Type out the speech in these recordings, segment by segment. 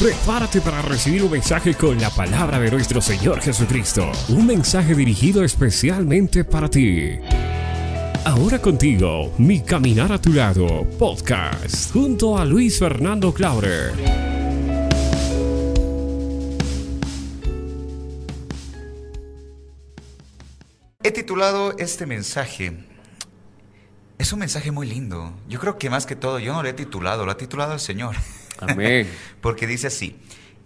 Prepárate para recibir un mensaje con la palabra de nuestro Señor Jesucristo. Un mensaje dirigido especialmente para ti. Ahora contigo, Mi Caminar a tu lado, podcast, junto a Luis Fernando Clauder. He titulado este mensaje. Es un mensaje muy lindo. Yo creo que más que todo, yo no lo he titulado, lo ha titulado el Señor. Amén. Porque dice así,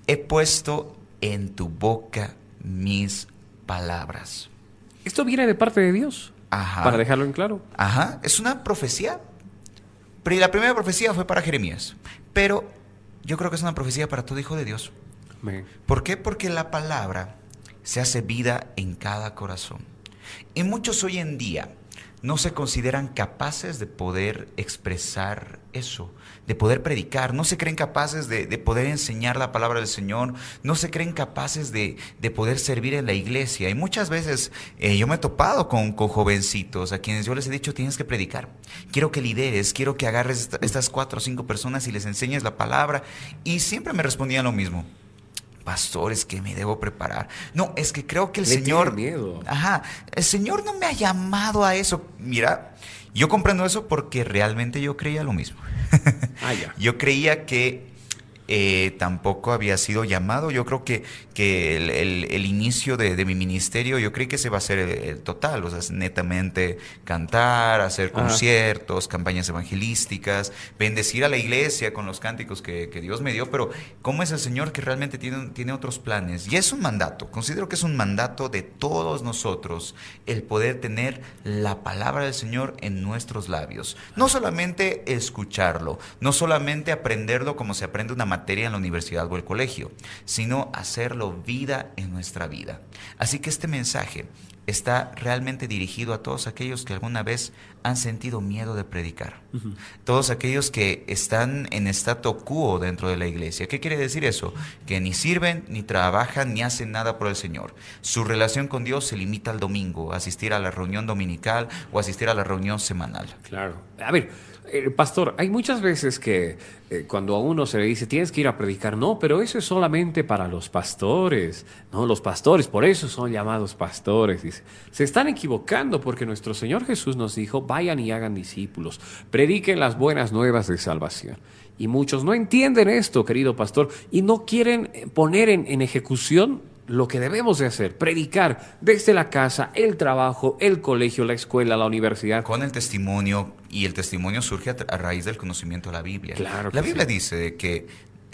he puesto en tu boca mis palabras. Esto viene de parte de Dios. Ajá. Para dejarlo en claro. Ajá, es una profecía. Pero la primera profecía fue para Jeremías. Pero yo creo que es una profecía para todo hijo de Dios. Amén. ¿Por qué? Porque la palabra se hace vida en cada corazón. Y muchos hoy en día no se consideran capaces de poder expresar eso, de poder predicar, no se creen capaces de, de poder enseñar la palabra del Señor, no se creen capaces de, de poder servir en la iglesia. Y muchas veces eh, yo me he topado con, con jovencitos a quienes yo les he dicho, tienes que predicar, quiero que lideres, quiero que agarres esta- estas cuatro o cinco personas y les enseñes la palabra. Y siempre me respondían lo mismo. Pastor, es que me debo preparar. No, es que creo que el Le Señor... miedo. Ajá, el Señor no me ha llamado a eso. Mira, yo comprendo eso porque realmente yo creía lo mismo. Ah, ya. Yo creía que eh, tampoco había sido llamado. Yo creo que, que el, el- el inicio de, de mi ministerio, yo creí que ese va a ser el, el total. O sea, es netamente cantar, hacer Ajá. conciertos, campañas evangelísticas, bendecir a la iglesia con los cánticos que, que Dios me dio. Pero, ¿cómo es el Señor que realmente tiene, tiene otros planes? Y es un mandato. Considero que es un mandato de todos nosotros el poder tener la palabra del Señor en nuestros labios. No solamente escucharlo, no solamente aprenderlo como se aprende una materia en la universidad o el colegio, sino hacerlo vida en nuestra vida. Así que este mensaje está realmente dirigido a todos aquellos que alguna vez han sentido miedo de predicar. Todos aquellos que están en statu quo dentro de la iglesia. ¿Qué quiere decir eso? Que ni sirven, ni trabajan, ni hacen nada por el Señor. Su relación con Dios se limita al domingo, asistir a la reunión dominical o asistir a la reunión semanal. Claro. A ver, eh, pastor, hay muchas veces que eh, cuando a uno se le dice tienes que ir a predicar, no, pero eso es solamente para los pastores. No, los pastores, por eso son llamados pastores. Dice. Se están equivocando porque nuestro Señor Jesús nos dijo, vayan y hagan discípulos, prediquen las buenas nuevas de salvación. Y muchos no entienden esto, querido pastor, y no quieren eh, poner en, en ejecución lo que debemos de hacer, predicar desde la casa, el trabajo, el colegio, la escuela, la universidad. Con el testimonio, y el testimonio surge a, raíz del conocimiento de la Biblia. Claro la Biblia sí. dice que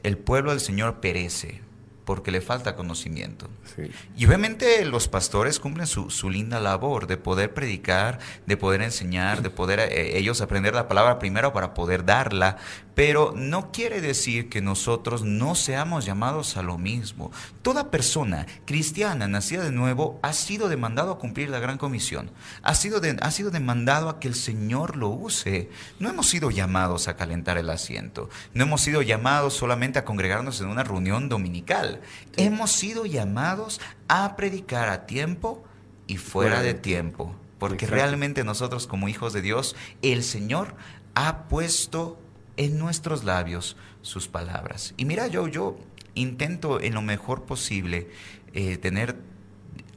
el pueblo del Señor perece porque le falta conocimiento. Sí. Y obviamente los pastores cumplen su, su linda labor de poder predicar, de poder enseñar, de poder eh, ellos aprender la palabra primero para poder darla, pero no quiere decir que nosotros no seamos llamados a lo mismo. Toda persona cristiana nacida de nuevo ha sido demandado a cumplir la gran comisión, ha sido, de- ha sido demandado a que el Señor lo use. No hemos sido llamados a calentar el asiento, no hemos sido llamados solamente a congregarnos en una reunión dominical, hemos sido llamados a predicar a tiempo y fuera de tiempo. Porque Exacto. realmente nosotros como hijos de Dios, el Señor ha puesto en nuestros labios sus palabras. Y mira, yo, yo intento en lo mejor posible eh, tener,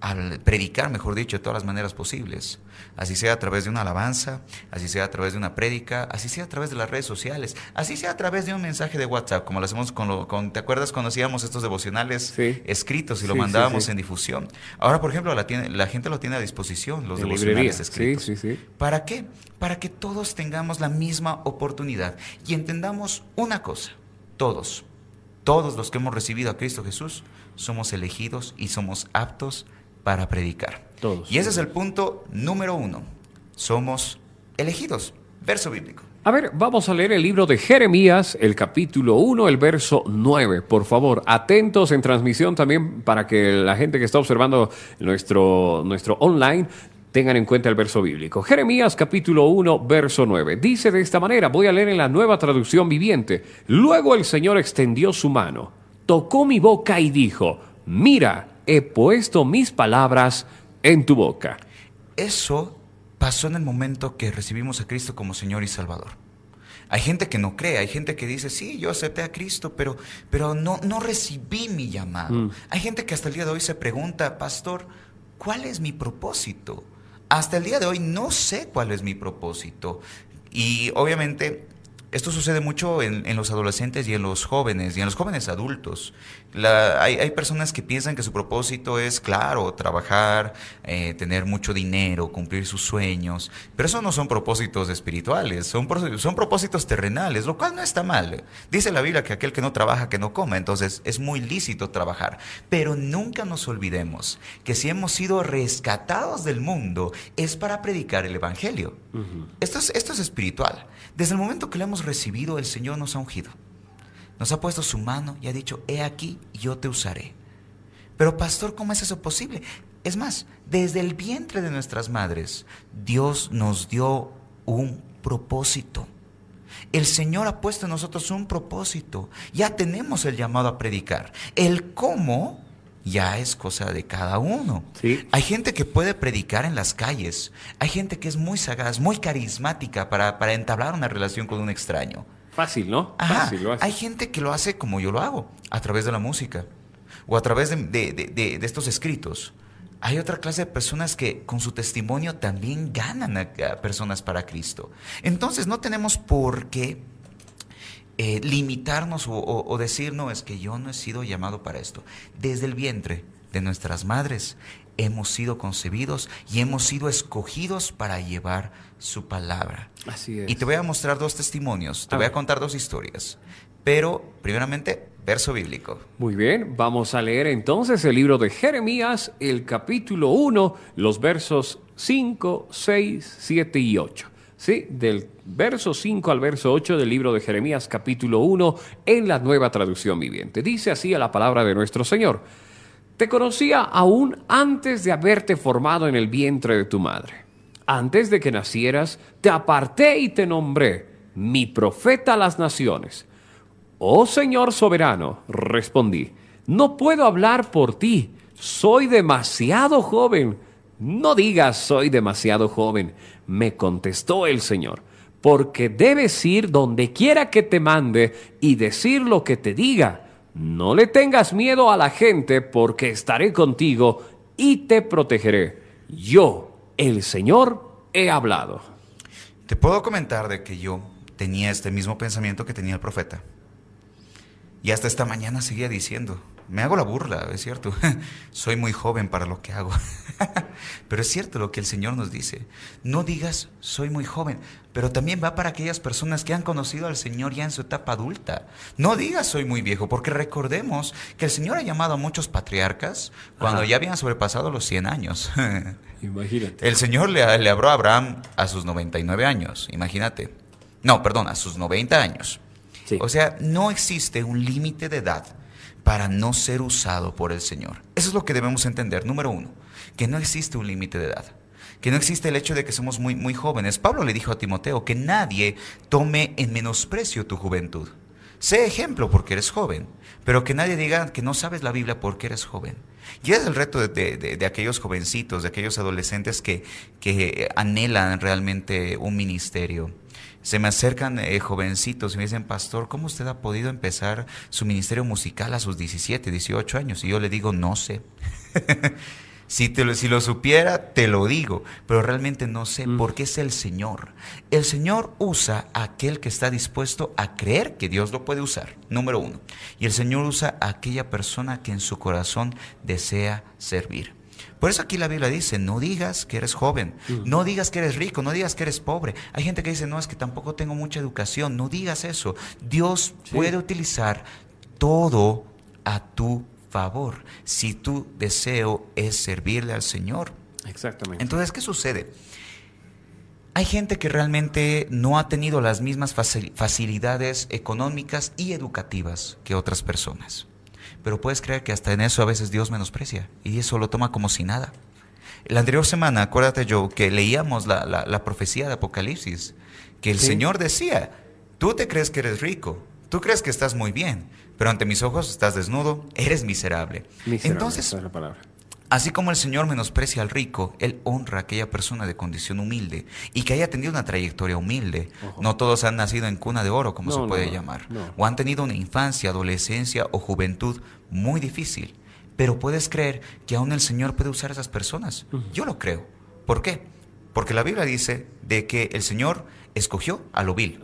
al predicar, mejor dicho, de todas las maneras posibles. Así sea a través de una alabanza, así sea a través de una prédica, así sea a través de las redes sociales, así sea a través de un mensaje de WhatsApp, como lo hacemos con, lo, con ¿te acuerdas cuando hacíamos estos devocionales Sí. escritos y lo Sí, mandábamos sí. en difusión? Ahora, por ejemplo, la, tiene, la gente lo tiene a disposición, los En devocionales escritos. ¿Para qué? Para que todos tengamos la misma oportunidad y entendamos una cosa, todos, todos los que hemos recibido a Cristo Jesús, somos elegidos y somos aptos para predicar. Todos. Y ese es el punto número uno, somos elegidos. Verso bíblico. A ver, vamos a leer el libro de Jeremías, el capítulo 1, el verso 9. Por favor, atentos en transmisión también para que la gente que está observando nuestro, nuestro online tengan en cuenta el verso bíblico. Jeremías capítulo 1, verso 9. Dice de esta manera, voy a leer en la nueva traducción viviente. Luego el Señor extendió su mano, tocó mi boca y dijo, mira, he puesto mis palabras en tu boca. Eso pasó en el momento que recibimos a Cristo como Señor y Salvador. Hay gente que no cree, hay gente que dice, sí, yo acepté a Cristo, pero, pero no, no recibí mi llamado. Mm. Hay gente que hasta el día de hoy se pregunta, pastor, ¿cuál es mi propósito? Hasta el día de hoy no sé cuál es mi propósito. Y obviamente esto sucede mucho en, en los adolescentes y en los jóvenes, y en los jóvenes adultos. La- hay, hay personas que piensan que su propósito es, claro, trabajar, eh, tener mucho dinero, cumplir sus sueños, pero eso no son propósitos espirituales, son, son propósitos terrenales, lo cual no está mal. Dice la Biblia que aquel que no trabaja, que no coma, entonces es muy lícito trabajar, pero nunca nos olvidemos que si hemos sido rescatados del mundo es para predicar el Evangelio. Esto es, esto es espiritual. Desde el momento que lo hemos recibido, el Señor nos ha ungido. Nos ha puesto su mano y ha dicho, he aquí, yo te usaré. Pero pastor, ¿cómo es eso posible? Es más, desde el vientre de nuestras madres, Dios nos dio un propósito. El Señor ha puesto en nosotros un propósito. Ya tenemos el llamado a predicar. El cómo ya es cosa de cada uno. Sí. Hay gente que puede predicar en las calles. Hay gente que es muy sagaz, muy carismática para, para entablar una relación con un extraño. Fácil, ¿no? Ajá, Fácil lo hace. hay gente que lo hace como yo lo hago, a través de la música o a través de, de- de- de- de estos escritos. Hay otra clase de personas que con su testimonio también ganan a, a personas para Cristo. Entonces no tenemos por qué eh, limitarnos o, o- o decir, no, es que yo no he sido llamado para esto. Desde el vientre de nuestras madres hemos sido concebidos y hemos sido escogidos para llevar su palabra. Así es. Y te voy a mostrar dos testimonios, te A voy a contar dos historias. Pero, primeramente, verso bíblico. Muy bien, vamos a leer entonces el libro de Jeremías, el capítulo 1, los versos 5, 6, 7 y 8. Sí, del verso 5 al verso 8 del libro de Jeremías, capítulo 1, en la nueva traducción viviente. Dice así a la palabra de nuestro Señor. Te conocía aún antes de haberte formado en el vientre de tu madre. Antes de que nacieras, te aparté y te nombré, mi profeta a las naciones. Oh Señor soberano, respondí, no puedo hablar por ti, soy demasiado joven. No digas soy demasiado joven, me contestó el Señor, porque debes ir donde quiera que te mande y decir lo que te diga. No le tengas miedo a la gente, porque estaré contigo y te protegeré. Yo, el Señor, he hablado. Te puedo comentar de que yo tenía este mismo pensamiento que tenía el profeta. Y hasta esta mañana seguía diciendo, me hago la burla, es cierto, soy muy joven para lo que hago. pero es cierto lo que el Señor nos dice, no digas soy muy joven, pero también va para aquellas personas que han conocido al Señor ya en su etapa adulta. No digas soy muy viejo, porque recordemos que el Señor ha llamado a muchos patriarcas cuando Ajá. ya habían sobrepasado los 100 años. Imagínate. El Señor le, le habló a Abraham a sus 99 años, imagínate. No, perdón, a sus 90 años. Sí. O sea, no existe un límite de edad para no ser usado por el Señor. Eso es lo que debemos entender. Número uno, que no existe un límite de edad. Que no existe el hecho de que somos muy, muy jóvenes. Pablo le dijo a Timoteo que nadie tome en menosprecio tu juventud. Sé ejemplo porque eres joven, pero que nadie diga que no sabes la Biblia porque eres joven. Y es el reto de, de- de- aquellos jovencitos, de aquellos adolescentes que, que anhelan realmente un ministerio. Se me acercan eh, jovencitos y me dicen, pastor, ¿cómo usted ha podido empezar su ministerio musical a sus 17, 18 años? Y yo le digo, no sé. Si, te lo, si lo supiera, te lo digo, pero realmente no sé, Mm. porque es el Señor. El Señor usa a aquel que está dispuesto a creer que Dios lo puede usar, número uno. Y el Señor usa a aquella persona que en su corazón desea servir. Por eso aquí la Biblia dice, no digas que eres joven, no digas que eres rico, no digas que eres pobre. Hay gente que dice, no, es que tampoco tengo mucha educación, no digas eso. Dios Sí. puede utilizar todo a tu favor si tu deseo es servirle al Señor. Exactamente. Entonces, ¿qué sucede? Hay gente que realmente no ha tenido las mismas facil- facilidades económicas y educativas que otras personas. Pero puedes creer que hasta en eso a veces Dios menosprecia y eso lo toma como si nada. La anterior semana, acuérdate yo, que leíamos la, la- la profecía de Apocalipsis, que el Sí. Señor decía, tú te crees que eres rico, tú crees que estás muy bien, pero ante mis ojos estás desnudo, eres miserable. Miserable, Entonces, esa es la palabra. Así como el Señor menosprecia al rico, Él honra a aquella persona de condición humilde y que haya tenido una trayectoria humilde. No todos han nacido en cuna de oro, como se puede llamar, o han tenido una infancia, adolescencia o juventud muy difícil. Pero puedes creer que aún el Señor puede usar a esas personas. Yo lo creo. ¿Por qué? Porque la Biblia dice de que el Señor escogió a lo vil,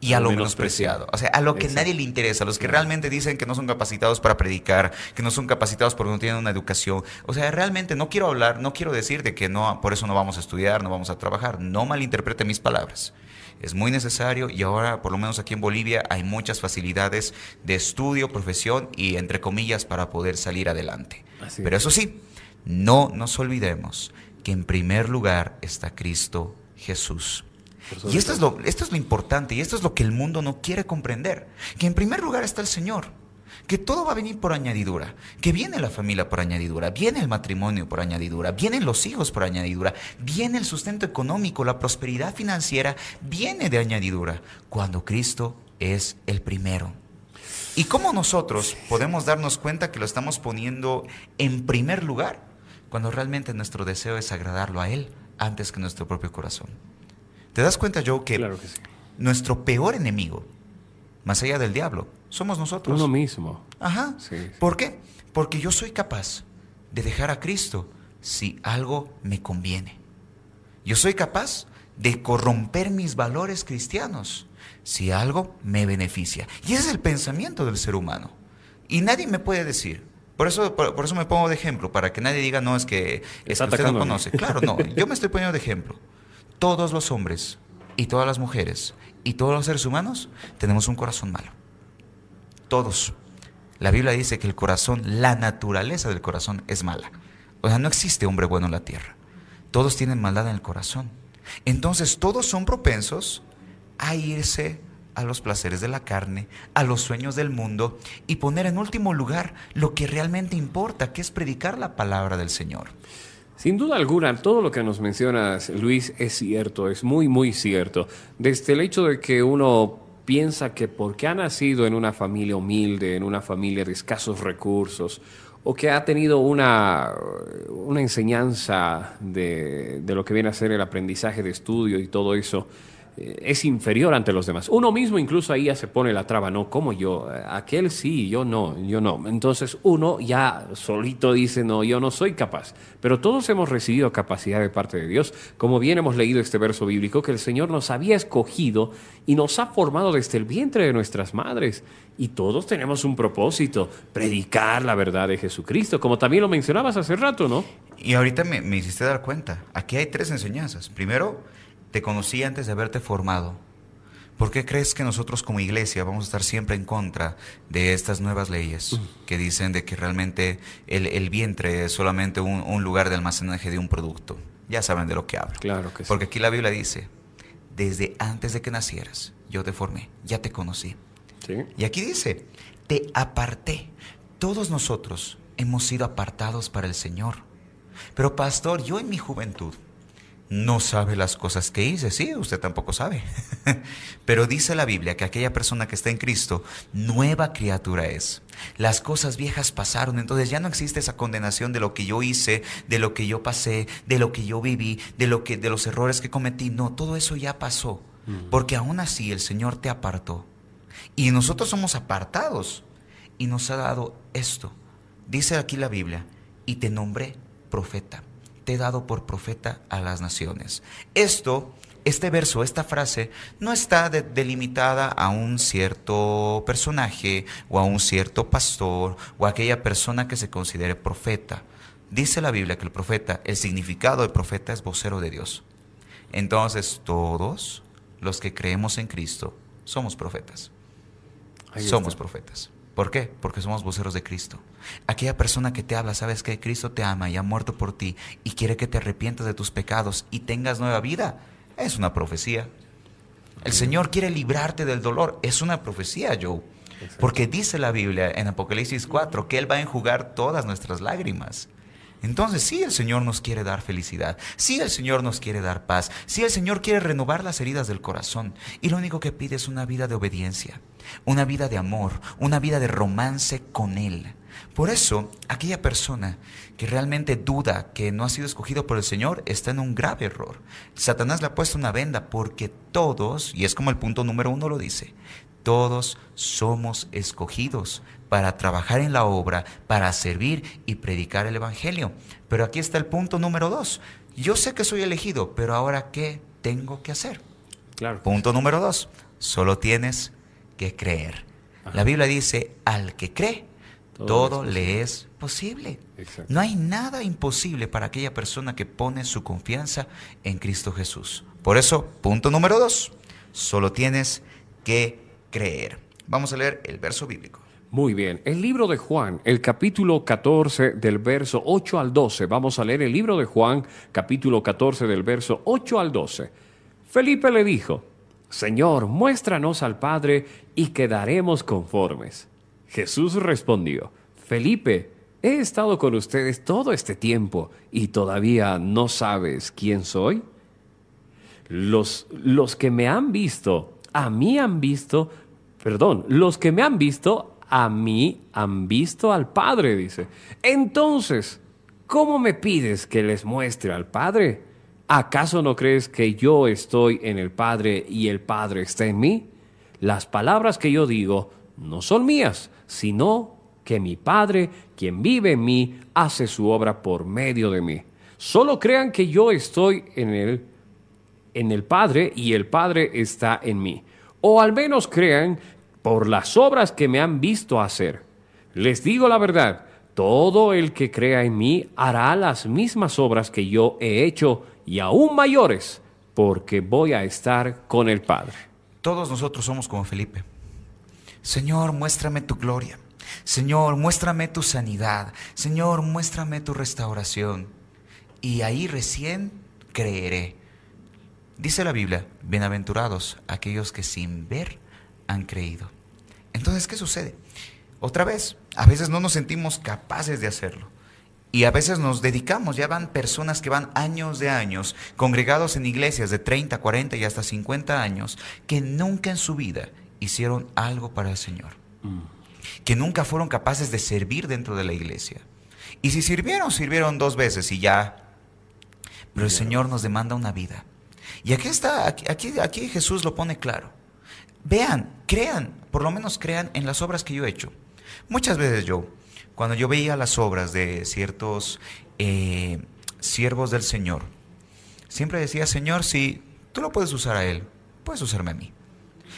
y a, lo, menospreciado. O sea, a lo que nadie le interesa, a los que realmente dicen que no son capacitados para predicar, que no son capacitados porque no tienen una educación. O sea, realmente no quiero hablar, no quiero decir de que no, por eso no vamos a estudiar, no vamos a trabajar. No malinterprete mis palabras. Es muy necesario y ahora, por lo menos aquí en Bolivia, hay muchas facilidades de estudio, profesión y, entre comillas, para poder salir adelante. Pero eso sí, no nos olvidemos que en primer lugar está Cristo Jesús. Y esto es, lo, esto es lo importante y esto es lo que el mundo no quiere comprender. Que en primer lugar está el Señor. Que todo va a venir por añadidura. Que viene la familia por añadidura. Viene el matrimonio por añadidura. Vienen los hijos por añadidura. Viene el sustento económico, la prosperidad financiera. Viene de añadidura. Cuando Cristo es el primero. ¿Y cómo nosotros podemos darnos cuenta que lo estamos poniendo en primer lugar? Cuando realmente nuestro deseo es agradarlo a Él antes que nuestro propio corazón. ¿Te das cuenta, Joe, que, nuestro peor enemigo, más allá del diablo, somos nosotros? Uno mismo. Ajá. ¿Por qué? Porque yo soy capaz de dejar a Cristo si algo me conviene. Yo soy capaz de corromper mis valores cristianos si algo me beneficia. Y ese es el pensamiento del ser humano. Y nadie me puede decir. Por eso, por, eso me pongo de ejemplo, para que nadie diga, no, es que, es que usted no conoce. Claro, no, yo me estoy poniendo de ejemplo todos los hombres y todas las mujeres y todos los seres humanos tenemos un corazón malo. Todos. La Biblia dice que el corazón, la naturaleza del corazón es mala. O sea, no existe hombre bueno en la tierra. Todos tienen maldad en el corazón. Entonces todos son propensos a irse a los placeres de la carne, a los sueños del mundo y poner en último lugar lo que realmente importa, que es predicar la palabra del Señor. Sin duda alguna, todo lo que nos mencionas, Luis, es cierto, es muy, muy cierto. Desde el hecho de que uno piensa que porque ha nacido en una familia humilde, en una familia de escasos recursos, o que ha tenido una, una enseñanza de, de lo que viene a ser el aprendizaje de estudio y todo eso, es inferior ante los demás. Uno mismo incluso ahí ya se pone la traba, no, como yo, aquel sí, yo no, yo no. Entonces uno ya solito dice, no, yo no soy capaz. Pero todos hemos recibido capacidad de parte de Dios, como bien hemos leído este verso bíblico, que el Señor nos había escogido y nos ha formado desde el vientre de nuestras madres. Y todos tenemos un propósito, predicar la verdad de Jesucristo, como también lo mencionabas hace rato, ¿no? Y ahorita me, me hiciste dar cuenta, aquí hay tres enseñanzas. Primero, te conocí antes de haberte formado. ¿Por qué crees que nosotros como iglesia vamos a estar siempre en contra de estas nuevas leyes que dicen de que realmente el, vientre es solamente un, lugar de almacenaje de un producto? Ya saben de lo que hablo. Claro que sí. Porque aquí la Biblia dice, desde antes de que nacieras, yo te formé, ya te conocí. Y aquí dice, te aparté. Todos nosotros hemos sido apartados para el Señor. Pero pastor, yo en mi juventud no sabe las cosas que hice. Sí, usted tampoco sabe. Pero dice la Biblia que aquella persona que está en Cristo, nueva criatura es. Las cosas viejas pasaron, entonces ya no existe esa condenación de lo que yo hice, de lo que yo pasé, de lo que yo viví, de lo que de los errores que cometí. No, todo eso ya pasó, porque aún así el Señor te apartó. Y nosotros somos apartados y nos ha dado esto. Dice aquí la Biblia, y te nombré profeta te he dado por profeta a las naciones. Esto, este verso, esta frase, no está delimitada a un cierto personaje o a un cierto pastor o a aquella persona que se considere profeta. Dice la Biblia que el profeta, el significado de profeta es vocero de Dios. Entonces todos los que creemos en Cristo somos profetas. somos profetas. ¿Por qué? Porque somos voceros de Cristo. Aquella persona que te habla, sabes que Cristo te ama y ha muerto por ti y quiere que te arrepientas de tus pecados y tengas nueva vida. Es una profecía. El Señor quiere librarte del dolor. Es una profecía, Joe. Porque dice la Biblia en Apocalipsis 4 que Él va a enjugar todas nuestras lágrimas. Entonces sí el Señor nos quiere dar felicidad, sí el Señor nos quiere dar paz, sí el Señor quiere renovar las heridas del corazón y lo único que pide es una vida de obediencia, una vida de amor, una vida de romance con Él. Por eso, aquella persona que realmente duda que no ha sido escogido por el Señor está en un grave error. Satanás le ha puesto una venda porque todos, y es como el punto número uno lo dice, todos somos escogidos para trabajar en la obra, para servir y predicar el Evangelio. Pero aquí está el punto número dos. Yo sé que soy elegido, pero ahora ¿qué tengo que hacer? Claro. Punto número dos. Solo tienes que creer. La Biblia dice, al que cree, todo, le es posible. No hay nada imposible para aquella persona que pone su confianza en Cristo Jesús. Por eso, punto número dos, solo tienes que creer. Vamos a leer el verso bíblico. Muy bien, el libro de Juan, el capítulo 14 del verso 8 al 12. Vamos a leer el libro de Juan, capítulo 14 del verso 8 al 12. Felipe le dijo, Señor, muéstranos al Padre y quedaremos conformes. Jesús respondió, Felipe, he estado con ustedes todo este tiempo y todavía no sabes quién soy. Los, los que me han visto, a mí han visto, perdón, los que me han visto, a mí han visto al Padre, dice. Entonces, ¿cómo me pides que les muestre al Padre? ¿Acaso no crees que yo estoy en el Padre y el Padre está en mí? Las palabras que yo digo no son mías, sino que mi Padre, quien vive en mí, hace su obra por medio de mí. Solo crean que yo estoy en el, en el Padre y el Padre está en mí. O al menos crean por las obras que me han visto hacer. Les digo la verdad, todo el que crea en mí hará las mismas obras que yo he hecho y aún mayores, porque voy a estar con el Padre. Todos nosotros somos como Felipe. Señor, muéstrame tu gloria. Señor, muéstrame tu sanidad. Señor, muéstrame tu restauración. Y ahí recién creeré. Dice la Biblia, bienaventurados aquellos que sin ver han creído. Entonces, ¿qué sucede? Otra vez, a veces no nos sentimos capaces de hacerlo. Y a veces nos dedicamos, ya van personas que van años de años, congregados en iglesias de 30, 40 y hasta 50 años, que nunca en su vida hicieron algo para el Señor. Que nunca fueron capaces de servir dentro de la iglesia. Y si sirvieron, sirvieron dos veces y ya. Pero el Señor nos demanda una vida. Y aquí está, aquí, aquí Jesús lo pone claro. Vean, crean, por lo menos crean en las obras que yo he hecho. Muchas veces yo, cuando yo veía las obras de ciertos eh, siervos del Señor, siempre decía, Señor, si tú lo puedes usar a Él, puedes usarme a mí.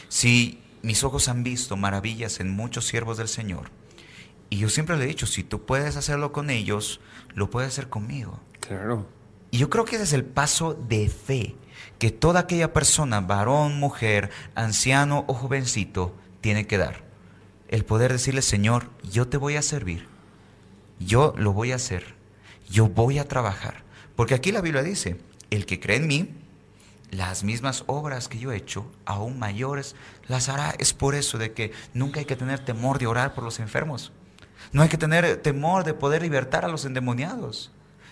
Si mis ojos han visto maravillas en muchos siervos del Señor. Y yo siempre le he dicho, si tú puedes hacerlo con ellos, lo puedes hacer conmigo. Claro. Y yo creo que ese es el paso de fe que toda aquella persona, varón, mujer, anciano o jovencito, tiene que dar. El poder decirle, Señor, yo te voy a servir. Yo lo voy a hacer. Yo voy a trabajar. Porque aquí la Biblia dice, el que cree en mí, las mismas obras que yo he hecho, aún mayores, las hará. Es por eso de que nunca hay que tener temor de orar por los enfermos. No hay que tener temor de poder libertar a los endemoniados.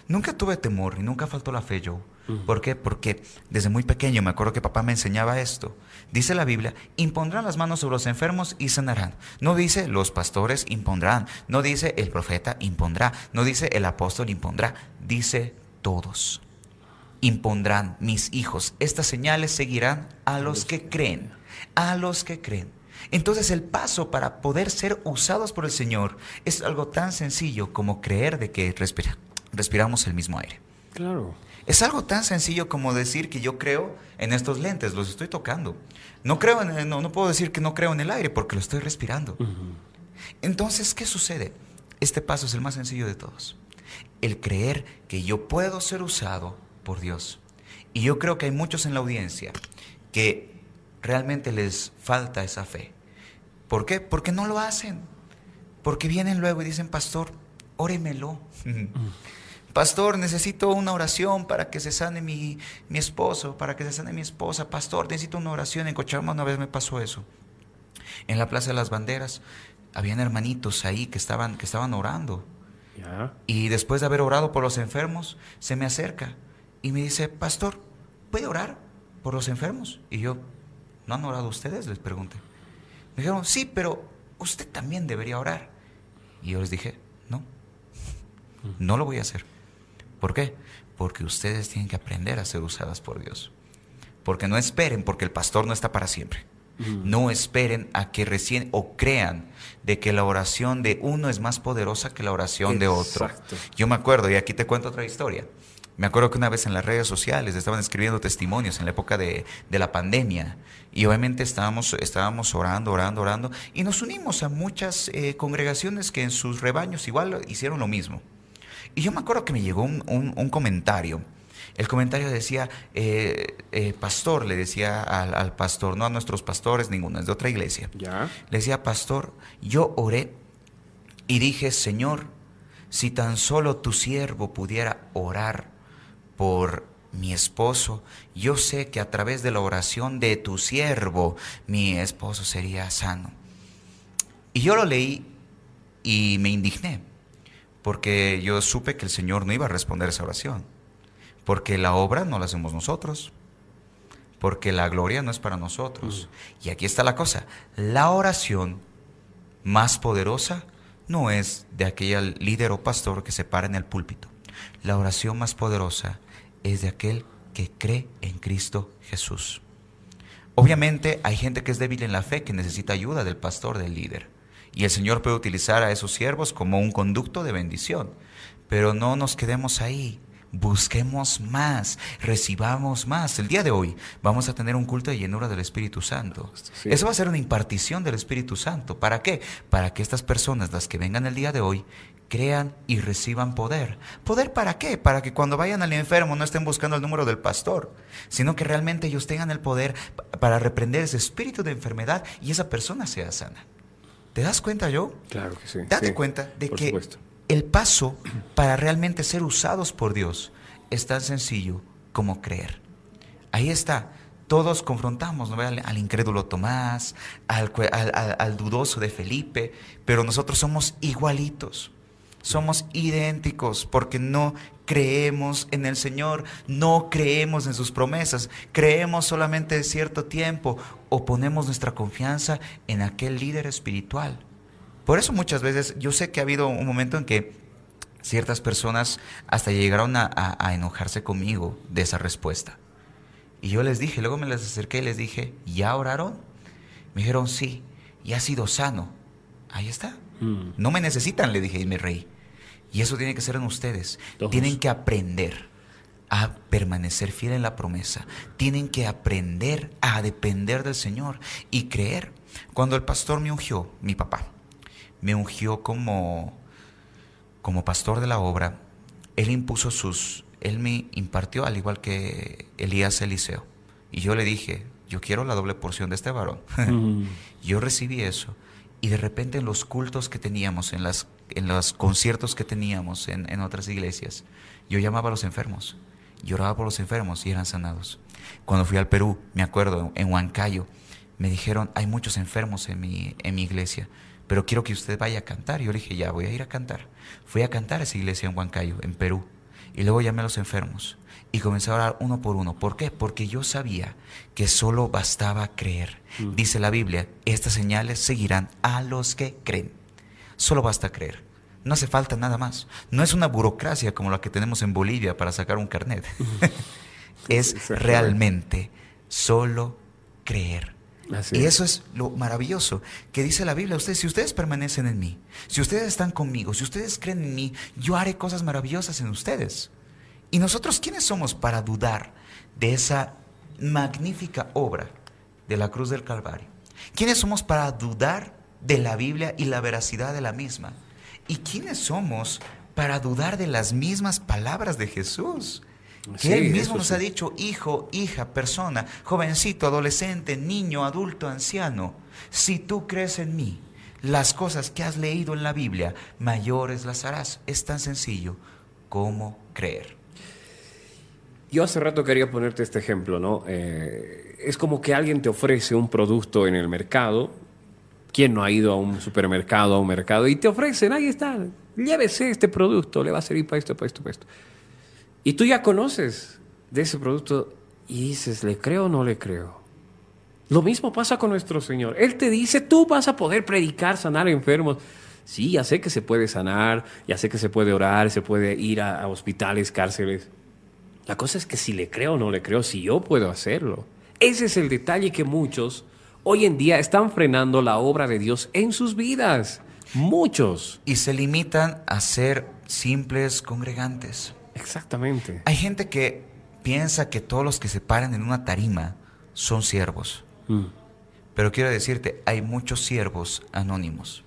Nunca tuve temor y nunca faltó la fe yo. ¿Por qué? Porque desde muy pequeño me acuerdo que papá me enseñaba esto. Dice la Biblia, impondrán las manos sobre los enfermos y sanarán. No dice los pastores impondrán. No dice el profeta impondrá. No dice el apóstol impondrá. Dice todos impondrán mis hijos. Estas señales seguirán a los que creen, a los que creen. Entonces el paso para poder ser usados por el Señor es algo tan sencillo como creer de que respiramos el mismo aire. Claro. Es algo tan sencillo como decir que yo creo en estos lentes, los estoy tocando. No creo en, no, no puedo decir que no creo en el aire porque lo estoy respirando. Entonces, ¿qué sucede? Este paso es el más sencillo de todos. El creer que yo puedo ser usado por Dios. Y yo creo que hay muchos en la audiencia que realmente les falta esa fe. ¿Por qué? Porque no lo hacen. Porque vienen luego y dicen, pastor, óremelo. Pastor, necesito una oración para que se sane mi, mi, esposo, para que se sane mi esposa. Pastor, necesito una oración. En Cochabamba una vez me pasó eso. En la Plaza de las Banderas habían hermanitos ahí que estaban, que estaban orando. Y después de haber orado por los enfermos, se me acerca y me dice, pastor, ¿puede orar por los enfermos? Y yo, ¿no han orado ustedes? Les pregunté. Me dijeron, sí, pero usted también debería orar. Y yo les dije, no, no lo voy a hacer. ¿Por qué? Porque ustedes tienen que aprender a ser usadas por Dios. Porque no esperen, porque el pastor no está para siempre. No esperen a que recién o crean de que la oración de uno es más poderosa que la oración de otro. Yo me acuerdo, y aquí te cuento otra historia. Me acuerdo que una vez en las redes sociales estaban escribiendo testimonios en la época de, la pandemia y obviamente estábamos, estábamos orando, orando, orando y nos unimos a muchas eh, congregaciones que en sus rebaños igual hicieron lo mismo. Y yo me acuerdo que me llegó un, comentario. El comentario decía, eh, eh, pastor, le decía al, pastor, no a nuestros pastores, ninguno, es de otra iglesia. ¿Ya? Le decía, pastor, yo oré y dije, Señor, si tan solo tu siervo pudiera orar por mi esposo, yo sé que a través de la oración de tu siervo, mi esposo sería sano. Y yo lo leí y me indigné, porque yo supe que el Señor no iba a responder esa oración, porque la obra no la hacemos nosotros, porque la gloria no es para nosotros. Mm. Y aquí está la cosa, la oración más poderosa no es de aquel líder o pastor que se para en el púlpito. La oración más poderosa es de aquel que cree en Cristo Jesús. Obviamente hay gente que es débil en la fe, que necesita ayuda del pastor, del líder. Y el Señor puede utilizar a esos siervos como un conducto de bendición. Pero no nos quedemos ahí. Busquemos más, recibamos más. El día de hoy vamos a tener un culto de llenura del Espíritu Santo. Eso va a ser una impartición del Espíritu Santo. ¿Para qué? Para que estas personas, las que vengan el día de hoy, crean y reciban poder. ¿Poder para qué? Para que cuando vayan al enfermo no estén buscando el número del pastor, sino que realmente ellos tengan el poder para reprender ese espíritu de enfermedad y esa persona sea sana. ¿Te das cuenta yo? Claro que sí. Date cuenta de que el paso para realmente ser usados por Dios es tan sencillo como creer. Ahí está. Todos confrontamos ¿no? al, incrédulo Tomás, al, al dudoso de Felipe, pero nosotros somos igualitos somos idénticos porque no creemos en el Señor, no creemos en sus promesas, creemos solamente de cierto tiempo o ponemos nuestra confianza en aquel líder espiritual. Por eso muchas veces yo sé que ha habido un momento en que ciertas personas hasta llegaron a, enojarse conmigo de esa respuesta. Y yo les dije, luego me les acerqué y les dije, ¿ya oraron? Me dijeron, sí, y ha sido sano. Ahí está. Mm. No me necesitan, le dije y me reí. Y eso tiene que ser en ustedes. Tienen que aprender a permanecer fiel en la promesa. Tienen que aprender a depender del Señor y creer. Cuando el pastor me ungió, mi papá, me ungió como, como pastor de la obra, él impuso sus, él me impartió al igual que Elías Eliseo. Y yo le dije, yo quiero la doble porción de este varón. yo recibí eso. Y de repente en los cultos que teníamos, en las en los conciertos que teníamos en, otras iglesias, yo llamaba a los enfermos, lloraba por los enfermos y eran sanados. Cuando fui al Perú, me acuerdo, en Huancayo, me dijeron, hay muchos enfermos en mi, en mi iglesia, pero quiero que usted vaya a cantar. Yo le dije, ya, voy a ir a cantar. Fui a cantar a esa iglesia en Huancayo, en Perú, y luego llamé a los enfermos y comencé a orar uno por uno. ¿Por qué? Porque yo sabía que solo bastaba creer. Mm. Dice la Biblia, estas señales seguirán a los que creen. Solo basta creer. No hace falta nada más. No es una burocracia como la que tenemos en Bolivia para sacar un carnet. es realmente solo creer. y eso es lo maravilloso que dice la Biblia. Ustedes, si ustedes permanecen en mí, si ustedes están conmigo, si ustedes creen en mí, yo haré cosas maravillosas en ustedes. ¿Y nosotros quiénes somos para dudar de esa magnífica obra de la cruz del Calvario? ¿Quiénes somos para dudar de la Biblia y la veracidad de la misma. ¿Y quiénes somos para dudar de las mismas palabras de Jesús? Que Él mismo nos ha dicho, hijo, hija, persona, jovencito, adolescente, niño, adulto, anciano, si tú crees en mí, las cosas que has leído en la Biblia, mayores las harás. Es tan sencillo como creer. Yo hace rato quería ponerte este ejemplo, ¿no? Eh, es como que alguien te ofrece un producto en el mercado ¿Quién no ha ido a un supermercado, a un mercado y te ofrecen, ahí está, llévese este producto, le va a servir para esto, para esto, para esto. Y tú ya conoces de ese producto y dices, ¿le creo o no le creo? Lo mismo pasa con nuestro Señor. Él te dice, tú vas a poder predicar, sanar enfermos. Sí, ya sé que se puede sanar, ya sé que se puede orar, se puede ir a, a hospitales, cárceles. La cosa es que si le creo o no le creo, si yo puedo hacerlo. Ese es el detalle que muchos hoy en día están frenando la obra de Dios en sus vidas. Muchos. Y se limitan a ser simples congregantes. Exactamente. Hay gente que piensa que todos los que se paran en una tarima son siervos. Mm. Pero quiero decirte, hay muchos siervos anónimos.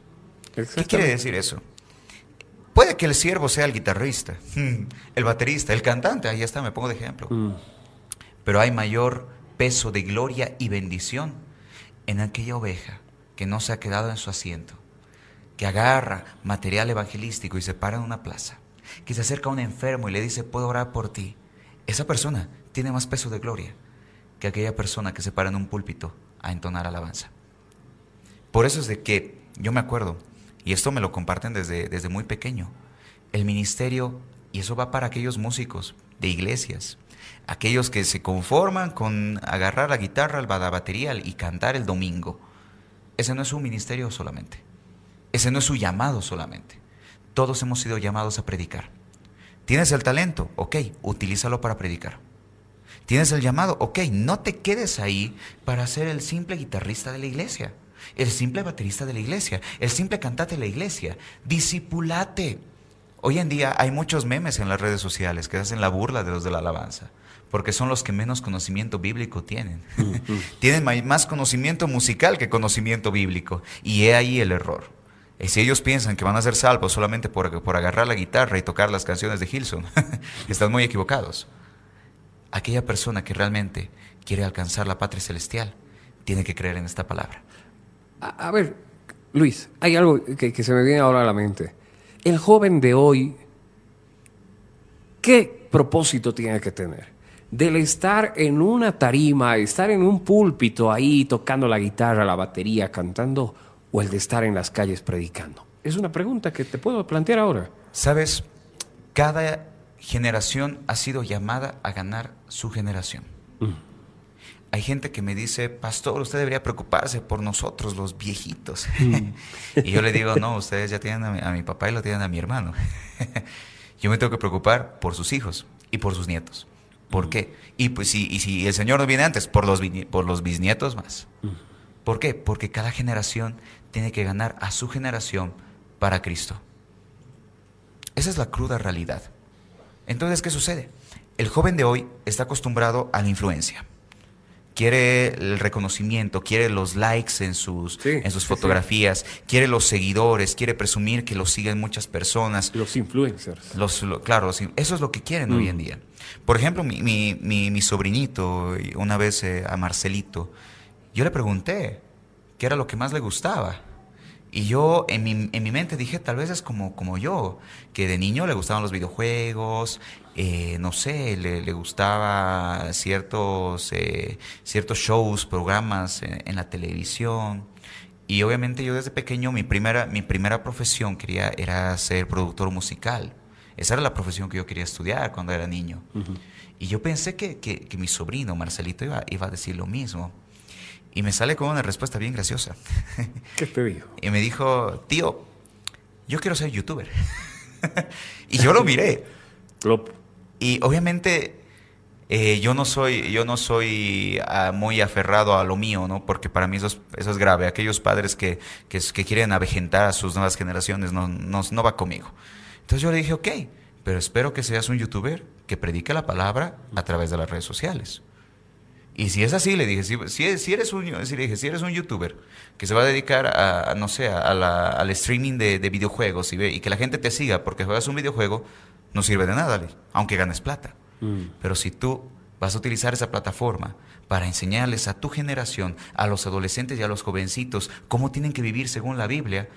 ¿Qué quiere decir eso? Puede que el siervo sea el guitarrista, el baterista, el cantante, ahí está, me pongo de ejemplo. Mm. Pero hay mayor peso de gloria y bendición en aquella oveja que no se ha quedado en su asiento, que agarra material evangelístico y se para en una plaza, que se acerca a un enfermo y le dice, puedo orar por ti. Esa persona tiene más peso de gloria que aquella persona que se para en un púlpito a entonar alabanza. Por eso es de que yo me acuerdo, y esto me lo comparten desde, desde muy pequeño, el ministerio, y eso va para aquellos músicos de iglesias, aquellos que se conforman con agarrar la guitarra, la batería y cantar el domingo. Ese no es su ministerio solamente. Ese no es su llamado solamente. Todos hemos sido llamados a predicar. ¿Tienes el talento? Ok, utilízalo para predicar. ¿Tienes el llamado? Ok, no te quedes ahí para ser el simple guitarrista de la iglesia, el simple baterista de la iglesia, el simple cantante de la iglesia. Discipulate. Hoy en día hay muchos memes en las redes sociales que hacen la burla de los de la alabanza, porque son los que menos conocimiento bíblico tienen. tienen más conocimiento musical que conocimiento bíblico. Y he ahí el error. Y si ellos piensan que van a ser salvos solamente por, por agarrar la guitarra y tocar las canciones de Hilson, están muy equivocados. Aquella persona que realmente quiere alcanzar la patria celestial tiene que creer en esta palabra. A, a ver, Luis, hay algo que, que se me viene ahora a la mente. El joven de hoy, ¿qué propósito tiene que tener? Del estar en una tarima, estar en un púlpito ahí tocando la guitarra, la batería, cantando, o el de estar en las calles predicando. Es una pregunta que te puedo plantear ahora. Sabes, cada generación ha sido llamada a ganar su generación. Hay gente que me dice, pastor, usted debería preocuparse por nosotros, los viejitos. y yo le digo, no, ustedes ya tienen a mi, a mi papá y lo tienen a mi hermano. yo me tengo que preocupar por sus hijos y por sus nietos. ¿Por qué? Y pues si, y si el Señor no viene antes, por los, por los bisnietos más. ¿Por qué? Porque cada generación tiene que ganar a su generación para Cristo. Esa es la cruda realidad. Entonces, ¿qué sucede? El joven de hoy está acostumbrado a la influencia. Quiere el reconocimiento, quiere los likes en sus, Sí, en sus sí, fotografías, quiere los seguidores, quiere presumir que lo siguen muchas personas. Los influencers. Los, lo- claro, eso es lo que quieren hoy en día. Por ejemplo, mi, mi, mi- mi sobrinito, una vez eh, a Marcelito, yo le pregunté qué era lo que más le gustaba. Y yo en mi, en mi mente dije, tal vez es como, como yo, que de niño le gustaban los videojuegos, eh, no sé, le, le gustaba ciertos, eh, ciertos shows, programas en, en la televisión. Y obviamente yo desde pequeño mi primera, mi primera profesión quería, era ser productor musical. Esa era la profesión que yo quería estudiar cuando era niño. Y yo pensé que, que- que mi sobrino Marcelito iba, iba a decir lo mismo. Y me sale con una respuesta bien graciosa. ¿Qué te digo? Y me dijo, tío, yo quiero ser youtuber. y yo lo miré. Plop. Y obviamente eh, yo no soy, yo no soy ah, muy aferrado a lo mío, ¿no? Porque para mí eso es, eso es grave. Aquellos padres que, que, que quieren avejentar a sus nuevas generaciones no, no, no va conmigo. Entonces yo le dije, ok, pero espero que seas un youtuber que predique la palabra a través de las redes sociales. Y si es así, le dije, si, si, eres, un, si, le dije, si eres un youtuber que se va a dedicar a, a, no sé, a la- al streaming de, de videojuegos y, ve, y que la gente te siga porque juegas un videojuego, no sirve de nada, aunque ganes plata. Mm. Pero si tú vas a utilizar esa plataforma para enseñarles a tu generación, a los adolescentes y a los jovencitos, cómo tienen que vivir según la Biblia,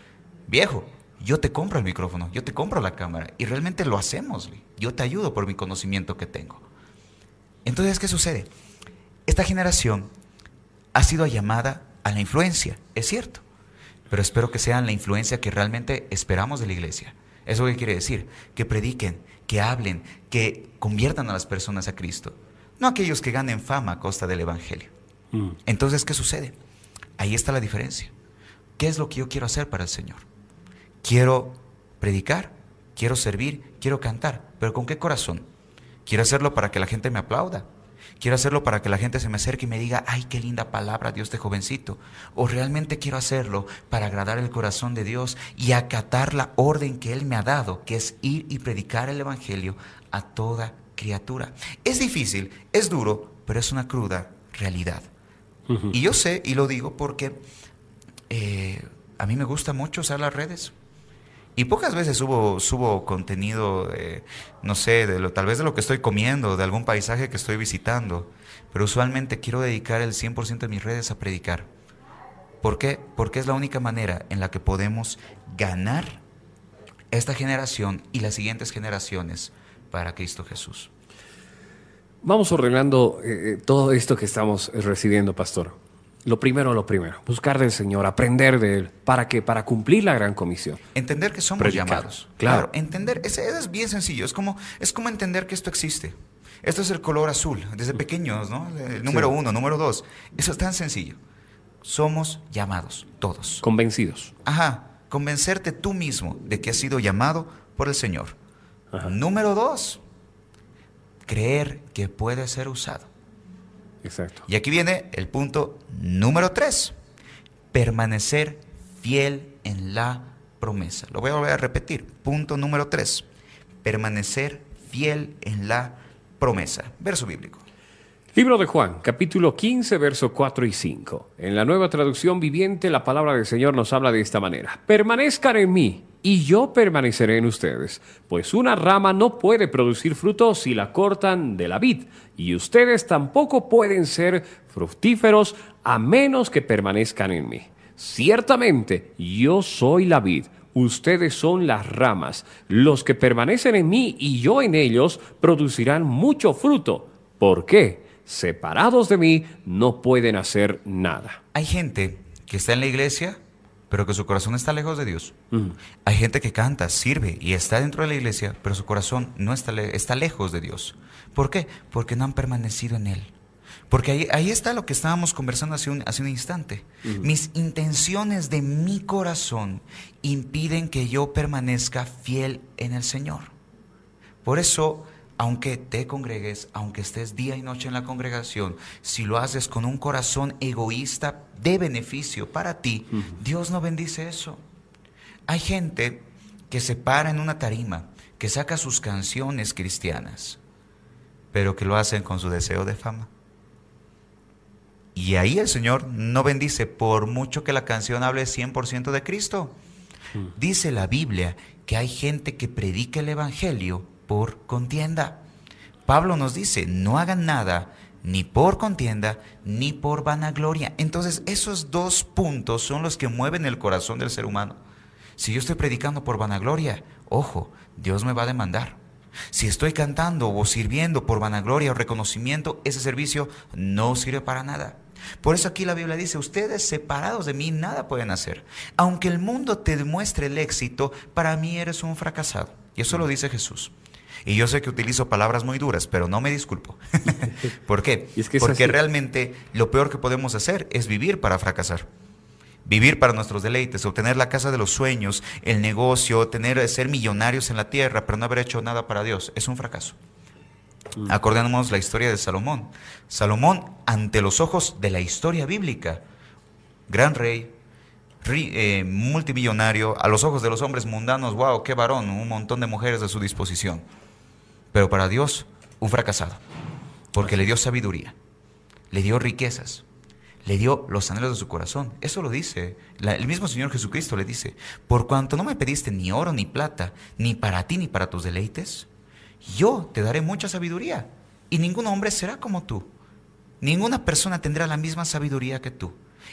viejo, yo te compro el micrófono, yo te compro la cámara y realmente lo hacemos. Lee. Yo te ayudo por mi conocimiento que tengo. Entonces, ¿qué sucede? Esta generación ha sido llamada a la influencia, es cierto, pero espero que sean la influencia que realmente esperamos de la iglesia. ¿Eso qué quiere decir? Que prediquen, que hablen, que conviertan a las personas a Cristo. No aquellos que ganen fama a costa del Evangelio. Mm. Entonces, ¿qué sucede? Ahí está la diferencia. ¿Qué es lo que yo quiero hacer para el Señor? Quiero predicar, quiero servir, quiero cantar, pero ¿con qué corazón? Quiero hacerlo para que la gente me aplauda. Quiero hacerlo para que la gente se me acerque y me diga, ay, qué linda palabra Dios de jovencito. O realmente quiero hacerlo para agradar el corazón de Dios y acatar la orden que Él me ha dado, que es ir y predicar el Evangelio a toda criatura. Es difícil, es duro, pero es una cruda realidad. Y yo sé, y lo digo porque eh, a mí me gusta mucho usar las redes. Y pocas veces subo, subo contenido, no sé, de lo, tal vez de lo que estoy comiendo, de algún paisaje que estoy visitando. Pero usualmente quiero dedicar el 100% de mis redes a predicar. ¿Por qué? Porque es la única manera en la que podemos ganar esta generación y las siguientes generaciones para Cristo Jesús. Vamos ordenando eh, eh, todo esto que estamos recibiendo, pastor. Lo primero, lo primero, buscar del Señor, aprender de Él. ¿Para qué? Para cumplir la gran comisión. Entender que somos llamados. Claro. entender, eso es bien sencillo, es como, es como entender que esto existe. Esto es el color azul, desde pequeños, ¿no? número uno, número dos. Eso es tan sencillo. Somos llamados, todos. Convencidos. Ajá, convencerte tú mismo de que has sido llamado por el Señor. Número dos, creer que puede ser usado. Exacto. Y aquí viene el punto número tres, permanecer fiel en la promesa. Lo voy a volver a repetir. Punto número tres, permanecer fiel en la promesa. Verso bíblico. Libro de Juan, capítulo 15, verso 4 y 5. En la nueva traducción viviente, la palabra del Señor nos habla de esta manera. Permanezcan en mí y yo permaneceré en ustedes, pues una rama no puede producir fruto si la cortan de la vid, y ustedes tampoco pueden ser fructíferos a menos que permanezcan en mí. Ciertamente, yo soy la vid, ustedes son las ramas. Los que permanecen en mí y yo en ellos producirán mucho fruto. ¿Por qué? Separados de mí no pueden hacer nada. Hay gente que está en la iglesia pero que su corazón está lejos de Dios. Hay gente que canta, sirve y está dentro de la iglesia, pero su corazón no está, está lejos de Dios. ¿Por qué? Porque no han permanecido en Él. Porque ahí, ahí está lo que estábamos conversando hace un, hace un instante. Mis intenciones de mi corazón impiden que yo permanezca fiel en el Señor. Por eso aunque te congregues, aunque estés día y noche en la congregación, si lo haces con un corazón egoísta de beneficio para ti, Dios no bendice eso. Hay gente que se para en una tarima, que saca sus canciones cristianas, pero que lo hacen con su deseo de fama. Y ahí el Señor no bendice por mucho que la canción hable 100% de Cristo. Dice la Biblia que hay gente que predica el Evangelio por contienda. Pablo nos dice, no hagan nada ni por contienda ni por vanagloria. Entonces esos dos puntos son los que mueven el corazón del ser humano. Si yo estoy predicando por vanagloria, ojo, Dios me va a demandar. Si estoy cantando o sirviendo por vanagloria o reconocimiento, ese servicio no sirve para nada. Por eso aquí la Biblia dice, ustedes separados de mí nada pueden hacer. Aunque el mundo te demuestre el éxito, para mí eres un fracasado. Y eso lo dice Jesús. Y yo sé que utilizo palabras muy duras, pero no me disculpo. ¿Por qué? Porque realmente lo peor que podemos hacer es vivir para fracasar. Vivir para nuestros deleites, obtener la casa de los sueños, el negocio, tener, ser millonarios en la tierra, pero no haber hecho nada para Dios, es un fracaso. Mm. Acordémonos la historia de Salomón. Salomón, ante los ojos de la historia bíblica, gran rey, eh, multimillonario, a los ojos de los hombres mundanos, wow, qué varón, un montón de mujeres a su disposición. Pero para Dios, un fracasado. Porque le dio sabiduría, le dio riquezas, le dio los anhelos de su corazón. Eso lo dice, el mismo Señor Jesucristo le dice, por cuanto no me pediste ni oro ni plata, ni para ti ni para tus deleites, yo te daré mucha sabiduría y ningún hombre será como tú. Ninguna persona tendrá la misma sabiduría que tú.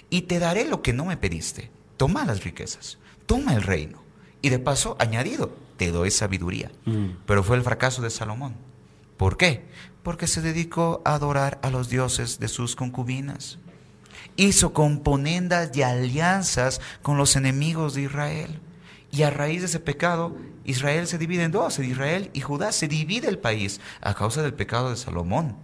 Y te daré lo que no me pediste. Toma las riquezas, toma el reino. Y de paso, añadido, te doy sabiduría. Mm. Pero fue el fracaso de Salomón. ¿Por qué? Porque se dedicó a adorar a los dioses de sus concubinas. Hizo componendas y alianzas con los enemigos de Israel. Y a raíz de ese pecado, Israel se divide en dos, Israel y Judá se divide el país a causa del pecado de Salomón.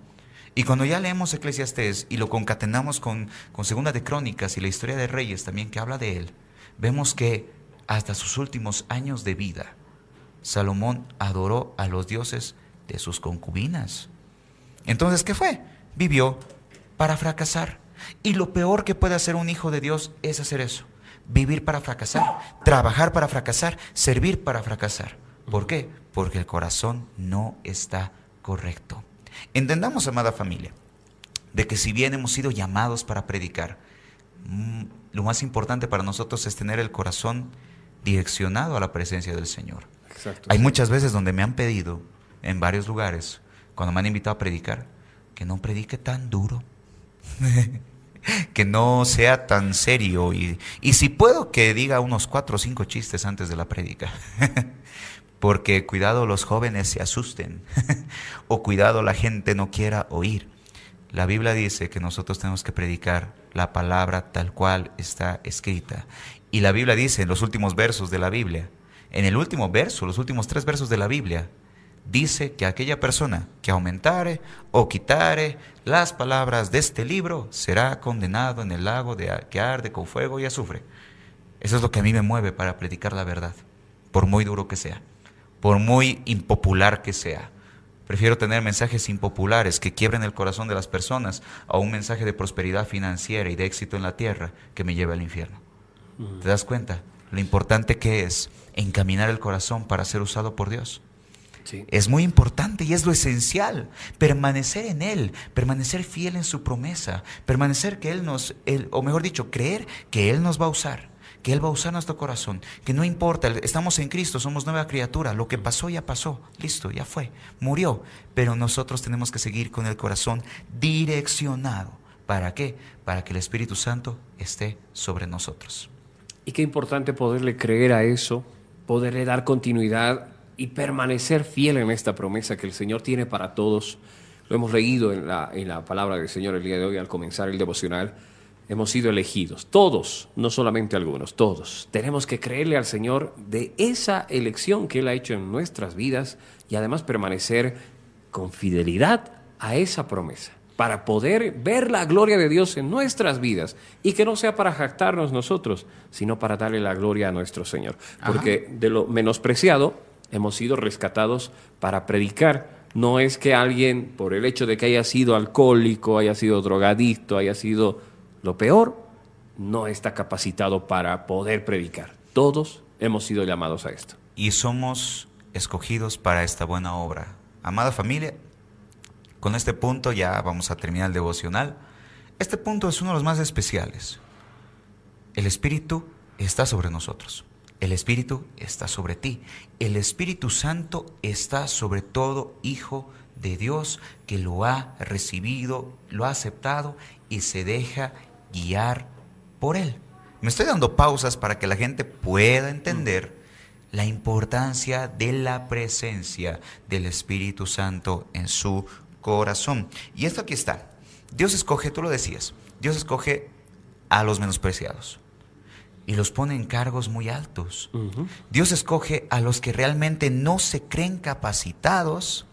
Y cuando ya leemos Eclesiastés y lo concatenamos con, con Segunda de Crónicas y la historia de Reyes también que habla de él, vemos que hasta sus últimos años de vida, Salomón adoró a los dioses de sus concubinas. Entonces, ¿qué fue? Vivió para fracasar. Y lo peor que puede hacer un hijo de Dios es hacer eso. Vivir para fracasar, trabajar para fracasar, servir para fracasar. ¿Por qué? Porque el corazón no está correcto. Entendamos, amada familia, de que si bien hemos sido llamados para predicar, mm, lo más importante para nosotros es tener el corazón direccionado a la presencia del Señor. Hay muchas veces donde me han pedido, en varios lugares, cuando me han invitado a predicar, que no predique tan duro. que no sea tan serio y, y, si puedo que diga unos cuatro o cinco chistes antes de la prédica. Porque cuidado los jóvenes se asusten o cuidado la gente no quiera oír. La Biblia dice que nosotros tenemos que predicar la palabra tal cual está escrita. Y la Biblia dice en los últimos versos de la Biblia, en el último verso, los últimos tres versos de la Biblia, dice que aquella persona que aumentare o quitare las palabras de este libro será condenado en el lago de que arde con fuego y azufre. Eso es lo que a mí me mueve para predicar la verdad, por muy duro que sea, por muy impopular que sea. Prefiero tener mensajes impopulares que quiebren el corazón de las personas a un mensaje de prosperidad financiera y de éxito en la tierra que me lleve al infierno. ¿Te das cuenta? Lo importante que es encaminar el corazón para ser usado por Dios. Es muy importante y es lo esencial. Permanecer en Él, permanecer fiel en su promesa, permanecer que Él nos, o mejor dicho, creer que Él nos va a usar, que Él va a usar nuestro corazón, que no importa, estamos en Cristo, somos nueva criatura, lo que pasó ya pasó, listo, ya fue, murió, pero nosotros tenemos que seguir con el corazón direccionado. ¿Para qué? Para que el Espíritu Santo esté sobre nosotros. Y qué importante poderle creer a eso, poderle dar continuidad y permanecer fiel en esta promesa que el Señor tiene para todos. Lo hemos leído en la, en la palabra del Señor el día de hoy al comenzar el devocional. Hemos sido elegidos, todos, no solamente algunos, todos. Tenemos que creerle al Señor de esa elección que Él ha hecho en nuestras vidas y además permanecer con fidelidad a esa promesa para poder ver la gloria de Dios en nuestras vidas y que no sea para jactarnos nosotros, sino para darle la gloria a nuestro Señor. Porque de lo menospreciado hemos sido rescatados para predicar. No es que alguien, por el hecho de que haya sido alcohólico, haya sido drogadicto, haya sido lo peor, no está capacitado para poder predicar. Todos hemos sido llamados a esto. Y somos escogidos para esta buena obra. Amada familia, con este punto ya vamos a terminar el devocional. Este punto es uno de los más especiales. El Espíritu está sobre nosotros. El Espíritu está sobre ti. El Espíritu Santo está sobre todo hijo de Dios que lo ha recibido, lo ha aceptado y se deja guiar por Él. Me estoy dando pausas para que la gente pueda entender la importancia de la presencia del Espíritu Santo en su corazón. Y esto aquí está. Dios escoge, tú lo decías, Dios escoge a los menospreciados y los pone en cargos muy altos. Dios escoge a los que realmente no se creen capacitados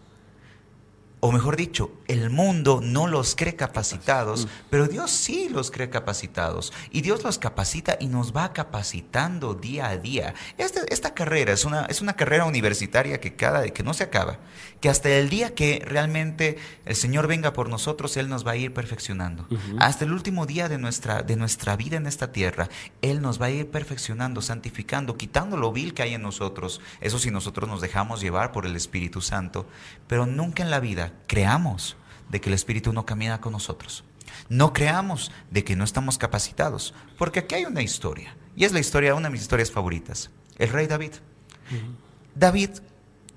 o mejor dicho, el mundo no los cree capacitados, pero Dios sí los cree capacitados. Y Dios los capacita y nos va capacitando día a día. Esta, esta carrera es una, es una carrera universitaria que, cada, que no se acaba, que hasta el día que realmente el Señor venga por nosotros, Él nos va a ir perfeccionando. Hasta el último día de nuestra, de nuestra vida en esta tierra, Él nos va a ir perfeccionando, santificando, quitando lo vil que hay en nosotros. Eso si nosotros nos dejamos llevar por el Espíritu Santo. Pero nunca en la vida creamos de que el Espíritu no camina con nosotros. No creamos de que no estamos capacitados, porque aquí hay una historia, y es la historia, una de mis historias favoritas, el rey David. David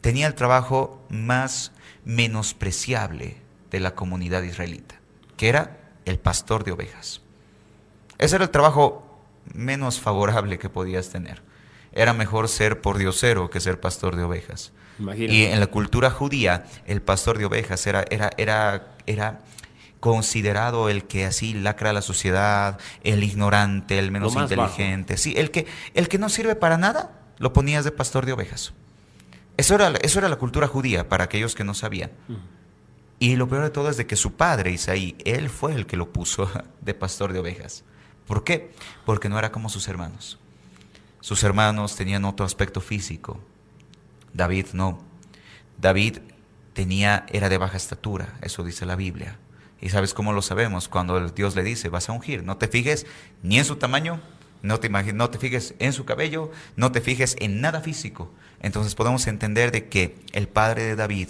tenía el trabajo más menospreciable de la comunidad israelita, que era el pastor de ovejas. Ese era el trabajo menos favorable que podías tener. Era mejor ser pordiosero que ser pastor de ovejas. Y en la cultura judía, el pastor de ovejas era, era, era, era considerado el que así lacra a la sociedad, el ignorante, el menos inteligente, sí, el que, el que no sirve para nada, lo ponías de pastor de ovejas. Eso era, eso era la cultura judía para aquellos que no sabían. Y lo peor de todo es de que su padre, Isaí, él fue el que lo puso de pastor de ovejas. ¿Por qué? Porque no era como sus hermanos. Sus hermanos tenían otro aspecto físico. David no. David tenía, era de baja estatura, eso dice la Biblia. ¿Y sabes cómo lo sabemos? Cuando Dios le dice, vas a ungir, no te fijes ni en su tamaño, no te, no te fijes en su cabello, no te fijes en nada físico. Entonces podemos entender de que el padre de David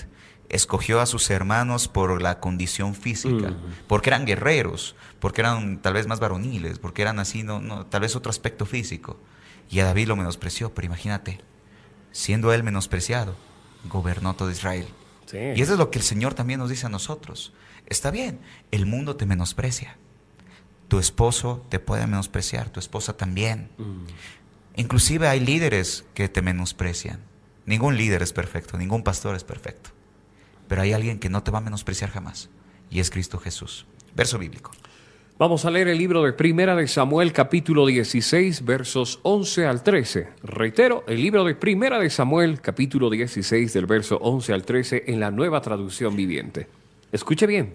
escogió a sus hermanos por la condición física, porque eran guerreros, porque eran tal vez más varoniles, porque eran así, no, tal vez otro aspecto físico. Y a David lo menospreció, pero imagínate, siendo él menospreciado, gobernó todo Israel. Y eso es lo que el Señor también nos dice a nosotros. Está bien, el mundo te menosprecia. Tu esposo te puede menospreciar, tu esposa también. Mm. Inclusive hay líderes que te menosprecian. Ningún líder es perfecto, ningún pastor es perfecto. Pero hay alguien que no te va a menospreciar jamás. Y es Cristo Jesús. Verso bíblico. Vamos a leer el libro de Primera de Samuel capítulo 16 versos 11 al 13. Reitero, el libro de Primera de Samuel capítulo 16 del verso 11 al 13 en la nueva traducción viviente. Escuche bien,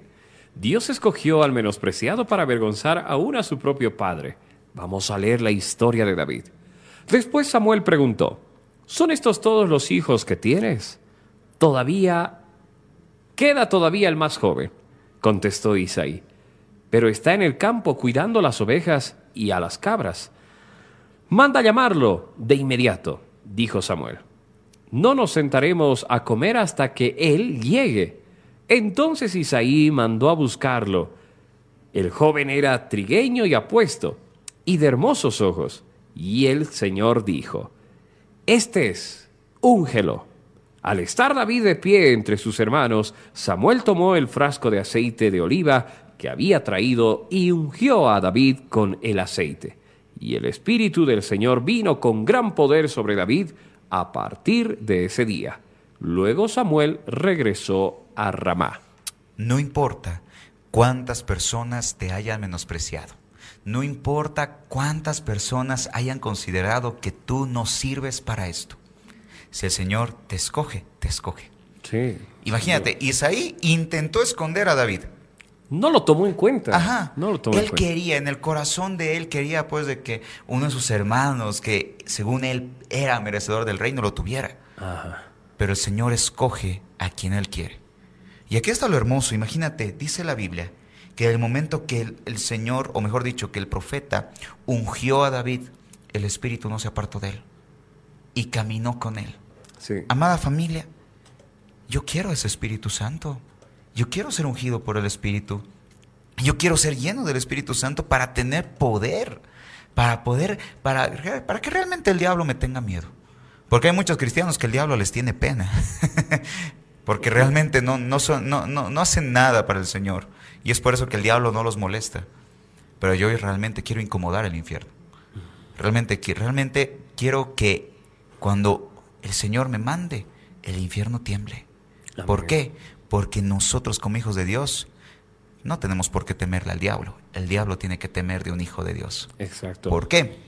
Dios escogió al menospreciado para avergonzar aún a su propio padre. Vamos a leer la historia de David. Después Samuel preguntó, ¿son estos todos los hijos que tienes? Todavía... Queda todavía el más joven, contestó Isaí pero está en el campo cuidando las ovejas y a las cabras. Manda llamarlo de inmediato, dijo Samuel. No nos sentaremos a comer hasta que él llegue. Entonces Isaí mandó a buscarlo. El joven era trigueño y apuesto, y de hermosos ojos. Y el Señor dijo, Este es, úngelo. Al estar David de pie entre sus hermanos, Samuel tomó el frasco de aceite de oliva que había traído y ungió a David con el aceite. Y el Espíritu del Señor vino con gran poder sobre David a partir de ese día. Luego Samuel regresó a Ramá. No importa cuántas personas te hayan menospreciado. No importa cuántas personas hayan considerado que tú no sirves para esto. Si el Señor te escoge, te escoge. Sí. Imagínate, Isaí intentó esconder a David. No lo tomó en cuenta. Ajá. No lo tomó él quería, en el corazón de él quería pues de que uno de sus hermanos, que según él era merecedor del reino, lo tuviera. Ajá. Pero el Señor escoge a quien él quiere. Y aquí está lo hermoso, imagínate, dice la Biblia, que en el momento que el, el Señor, o mejor dicho, que el profeta ungió a David, el Espíritu no se apartó de él y caminó con él. Sí. Amada familia, yo quiero ese Espíritu Santo. Yo quiero ser ungido por el Espíritu. Yo quiero ser lleno del Espíritu Santo para tener poder, para poder, para, para que realmente el diablo me tenga miedo. Porque hay muchos cristianos que el diablo les tiene pena. Porque realmente no, no, son, no, no, no hacen nada para el Señor. Y es por eso que el diablo no los molesta. Pero yo realmente quiero incomodar el infierno. Realmente, realmente quiero que cuando el Señor me mande, el infierno tiemble. ¿Por qué? Porque nosotros como hijos de Dios no tenemos por qué temerle al diablo. El diablo tiene que temer de un hijo de Dios. Exacto. ¿Por qué?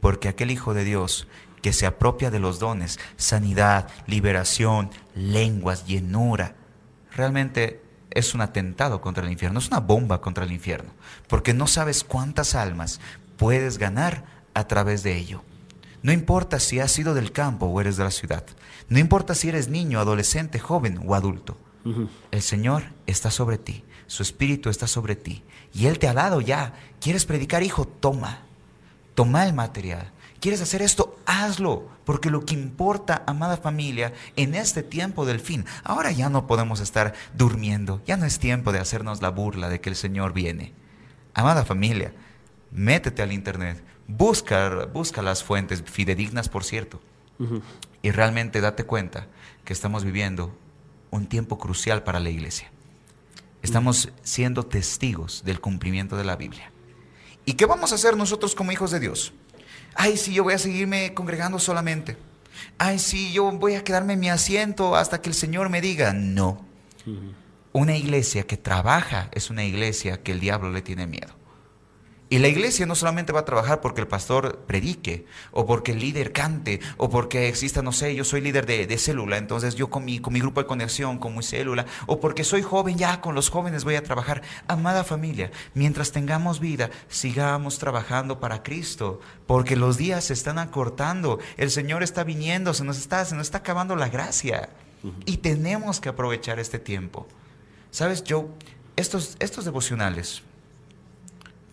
Porque aquel hijo de Dios que se apropia de los dones, sanidad, liberación, lenguas, llenura, realmente es un atentado contra el infierno, es una bomba contra el infierno, porque no sabes cuántas almas puedes ganar a través de ello. No importa si has sido del campo o eres de la ciudad, no importa si eres niño, adolescente, joven o adulto, el Señor está sobre ti, su Espíritu está sobre ti. Y Él te ha dado ya. ¿Quieres predicar, hijo? Toma. Toma el material. ¿Quieres hacer esto? Hazlo. Porque lo que importa, amada familia, en este tiempo del fin, ahora ya no podemos estar durmiendo. Ya no es tiempo de hacernos la burla de que el Señor viene. Amada familia, métete al Internet. Busca, busca las fuentes fidedignas, por cierto. Y realmente date cuenta que estamos viviendo un tiempo crucial para la iglesia. Estamos siendo testigos del cumplimiento de la Biblia. ¿Y qué vamos a hacer nosotros como hijos de Dios? Ay, sí, yo voy a seguirme congregando solamente. Ay, sí, yo voy a quedarme en mi asiento hasta que el Señor me diga. No. Una iglesia que trabaja es una iglesia que el diablo le tiene miedo. Y la iglesia no solamente va a trabajar porque el pastor predique, o porque el líder cante, o porque exista, no sé, yo soy líder de, célula, entonces yo con mi, con mi grupo de conexión, con mi célula, o porque soy joven, ya con los jóvenes voy a trabajar. Amada familia, mientras tengamos vida, sigamos trabajando para Cristo, porque los días se están acortando, el Señor está viniendo, se nos está, se nos está acabando la gracia, y tenemos que aprovechar este tiempo. Sabes, yo, estos, estos devocionales,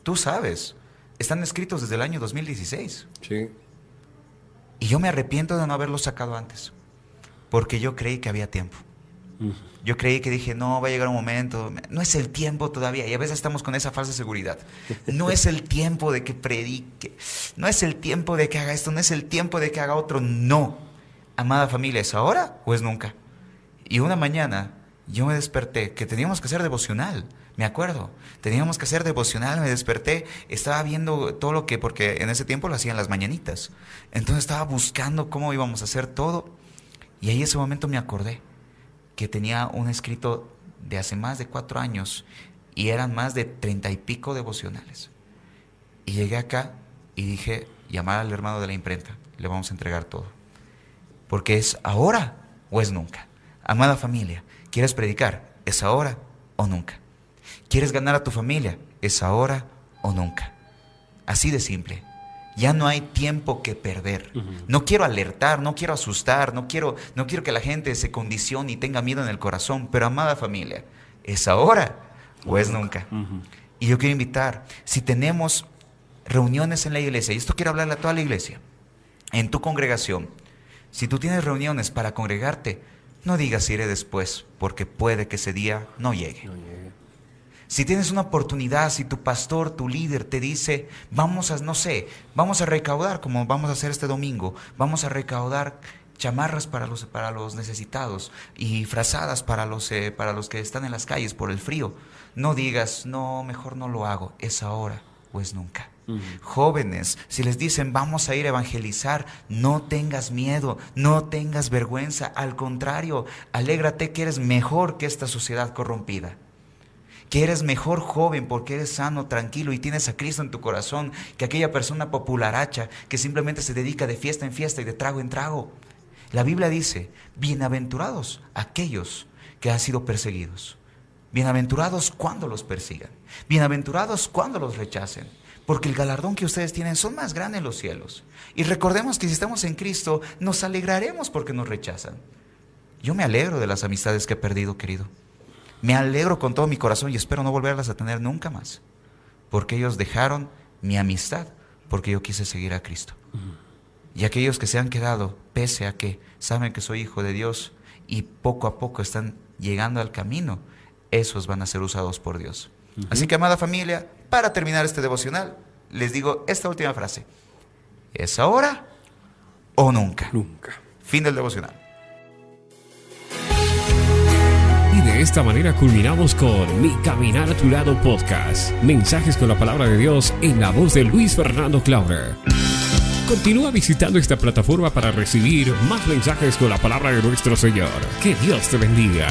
Tú sabes, están escritos desde el año 2016. Sí. Y yo me arrepiento de no haberlos sacado antes, porque yo creí que había tiempo. Yo creí que dije, no, va a llegar un momento, no es el tiempo todavía, y a veces estamos con esa falsa seguridad. No es el tiempo de que predique, no es el tiempo de que haga esto, no es el tiempo de que haga otro, no. Amada familia, ¿es ahora o es nunca? Y una mañana yo me desperté que teníamos que hacer devocional. Me acuerdo, teníamos que hacer devocional, me desperté, estaba viendo todo lo que, porque en ese tiempo lo hacían las mañanitas. Entonces estaba buscando cómo íbamos a hacer todo. Y ahí ese momento me acordé que tenía un escrito de hace más de cuatro años y eran más de treinta y pico devocionales. Y llegué acá y dije, llamar al hermano de la imprenta, le vamos a entregar todo. Porque es ahora o es nunca. Amada familia, ¿quieres predicar? ¿Es ahora o nunca? ¿Quieres ganar a tu familia? Es ahora o nunca. Así de simple. Ya no hay tiempo que perder. No quiero alertar, no quiero asustar, no quiero, no quiero que la gente se condicione y tenga miedo en el corazón, pero amada familia, ¿es ahora o es nunca? Y yo quiero invitar, si tenemos reuniones en la iglesia, y esto quiero hablarle a toda la iglesia, en tu congregación, si tú tienes reuniones para congregarte, no digas iré después, porque puede que ese día no llegue. Si tienes una oportunidad, si tu pastor, tu líder te dice, vamos a, no sé, vamos a recaudar, como vamos a hacer este domingo, vamos a recaudar chamarras para los, para los necesitados y frazadas para los, eh, para los que están en las calles por el frío. No digas, no, mejor no lo hago, es ahora o es nunca. Jóvenes, si les dicen vamos a ir a evangelizar, no tengas miedo, no tengas vergüenza, al contrario, alégrate que eres mejor que esta sociedad corrompida que eres mejor joven porque eres sano, tranquilo y tienes a Cristo en tu corazón que aquella persona popularacha que simplemente se dedica de fiesta en fiesta y de trago en trago. La Biblia dice, bienaventurados aquellos que han sido perseguidos. Bienaventurados cuando los persigan. Bienaventurados cuando los rechacen. Porque el galardón que ustedes tienen son más grandes en los cielos. Y recordemos que si estamos en Cristo, nos alegraremos porque nos rechazan. Yo me alegro de las amistades que he perdido, querido. Me alegro con todo mi corazón y espero no volverlas a tener nunca más. Porque ellos dejaron mi amistad porque yo quise seguir a Cristo. Y aquellos que se han quedado, pese a que saben que soy hijo de Dios y poco a poco están llegando al camino, esos van a ser usados por Dios. Así que, amada familia, para terminar este devocional, les digo esta última frase. ¿Es ahora o nunca? Nunca. Fin del devocional. Esta manera culminamos con Mi Caminar a tu lado podcast. Mensajes con la palabra de Dios en la voz de Luis Fernando Clauder. Continúa visitando esta plataforma para recibir más mensajes con la palabra de nuestro Señor. Que Dios te bendiga.